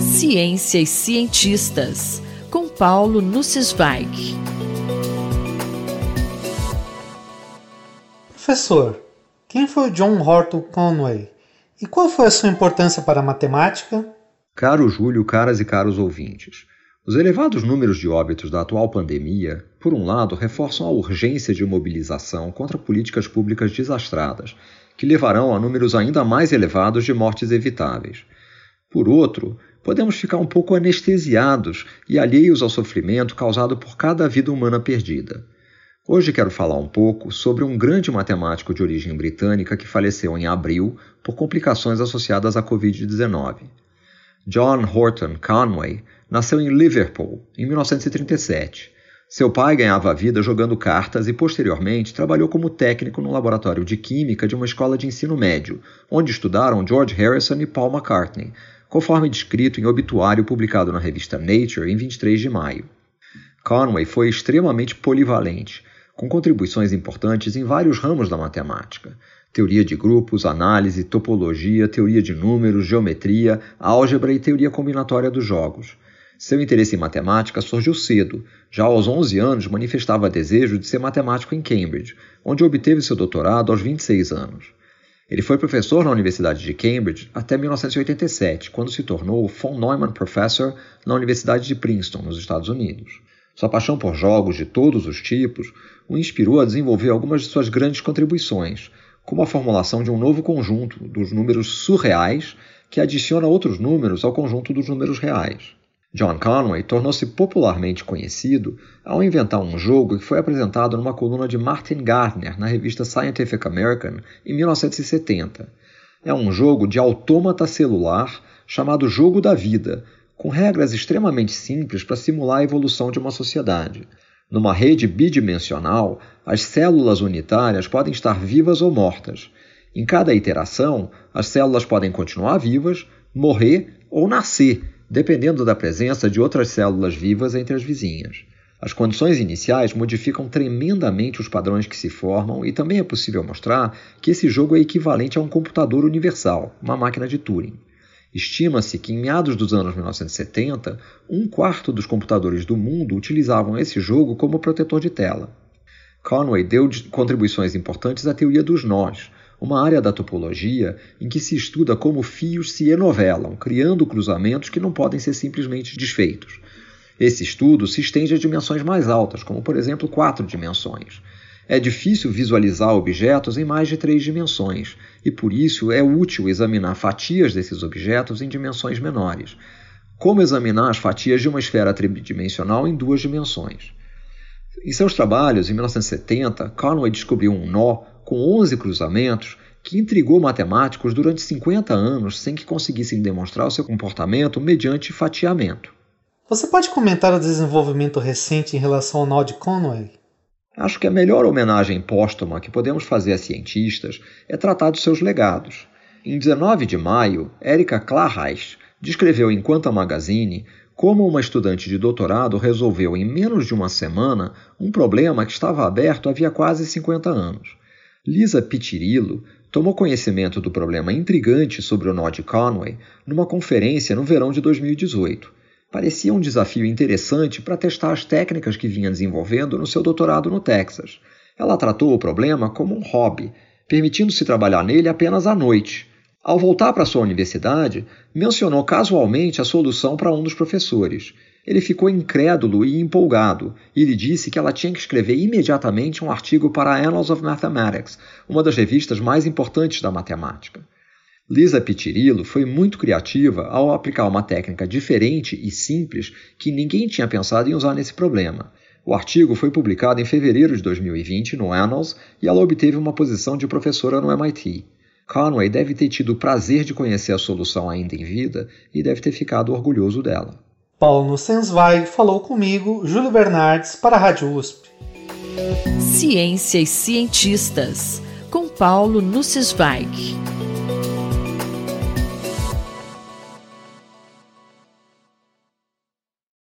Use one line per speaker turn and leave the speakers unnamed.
Ciência e cientistas, com Paulo Nussweig.
Professor, quem foi John Horton Conway e qual foi a sua importância para a matemática?
Caro Júlio, caras e caros ouvintes, os elevados números de óbitos da atual pandemia, por um lado, reforçam a urgência de mobilização contra políticas públicas desastradas, que levarão a números ainda mais elevados de mortes evitáveis. Por outro, podemos ficar um pouco anestesiados e alheios ao sofrimento causado por cada vida humana perdida. Hoje quero falar um pouco sobre um grande matemático de origem britânica que faleceu em abril por complicações associadas à Covid-19. John Horton Conway nasceu em Liverpool em 1937. Seu pai ganhava a vida jogando cartas e, posteriormente, trabalhou como técnico no laboratório de química de uma escola de ensino médio, onde estudaram George Harrison e Paul McCartney, conforme descrito em obituário publicado na revista Nature em 23 de maio. Conway foi extremamente polivalente, com contribuições importantes em vários ramos da matemática teoria de grupos, análise, topologia, teoria de números, geometria, álgebra e teoria combinatória dos jogos. Seu interesse em matemática surgiu cedo. Já aos 11 anos, manifestava desejo de ser matemático em Cambridge, onde obteve seu doutorado aos 26 anos. Ele foi professor na Universidade de Cambridge até 1987, quando se tornou von Neumann Professor na Universidade de Princeton, nos Estados Unidos. Sua paixão por jogos de todos os tipos o inspirou a desenvolver algumas de suas grandes contribuições, como a formulação de um novo conjunto dos números surreais que adiciona outros números ao conjunto dos números reais. John Conway tornou-se popularmente conhecido ao inventar um jogo que foi apresentado numa coluna de Martin Gardner na revista Scientific American em 1970. É um jogo de autômata celular chamado Jogo da Vida, com regras extremamente simples para simular a evolução de uma sociedade. Numa rede bidimensional, as células unitárias podem estar vivas ou mortas. Em cada iteração, as células podem continuar vivas, morrer ou nascer, dependendo da presença de outras células vivas entre as vizinhas. As condições iniciais modificam tremendamente os padrões que se formam e também é possível mostrar que esse jogo é equivalente a um computador universal, uma máquina de Turing. Estima-se que em meados dos anos 1970, um quarto dos computadores do mundo utilizavam esse jogo como protetor de tela. Conway deu contribuições importantes à teoria dos nós, uma área da topologia em que se estuda como fios se enovelam, criando cruzamentos que não podem ser simplesmente desfeitos. Esse estudo se estende a dimensões mais altas, como por exemplo quatro dimensões. É difícil visualizar objetos em mais de três dimensões, e por isso é útil examinar fatias desses objetos em dimensões menores. Como examinar as fatias de uma esfera tridimensional em duas dimensões? Em seus trabalhos, em 1970, Conway descobriu um nó com 11 cruzamentos que intrigou matemáticos durante 50 anos sem que conseguissem demonstrar o seu comportamento mediante fatiamento.
Você pode comentar o desenvolvimento recente em relação ao nó de Conway?
Acho que a melhor homenagem póstuma que podemos fazer a cientistas é tratar dos seus legados. Em 19 de maio, Erika Klarreich descreveu em Quanta Magazine como uma estudante de doutorado resolveu em menos de uma semana um problema que estava aberto havia quase 50 anos. Lisa Pitirillo tomou conhecimento do problema intrigante sobre o nó de Conway numa conferência no verão de 2018 parecia um desafio interessante para testar as técnicas que vinha desenvolvendo no seu doutorado no Texas. Ela tratou o problema como um hobby, permitindo-se trabalhar nele apenas à noite. Ao voltar para sua universidade, mencionou casualmente a solução para um dos professores. Ele ficou incrédulo e empolgado e lhe disse que ela tinha que escrever imediatamente um artigo para a Annals of Mathematics, uma das revistas mais importantes da matemática. Lisa Pitirillo foi muito criativa ao aplicar uma técnica diferente e simples que ninguém tinha pensado em usar nesse problema. O artigo foi publicado em fevereiro de 2020 no Annals e ela obteve uma posição de professora no MIT. Conway deve ter tido o prazer de conhecer a solução ainda em vida e deve ter ficado orgulhoso dela.
Paulo Sensweig falou comigo, Júlio Bernardes, para a Rádio USP.
Ciência e cientistas, com Paulo Nussweig.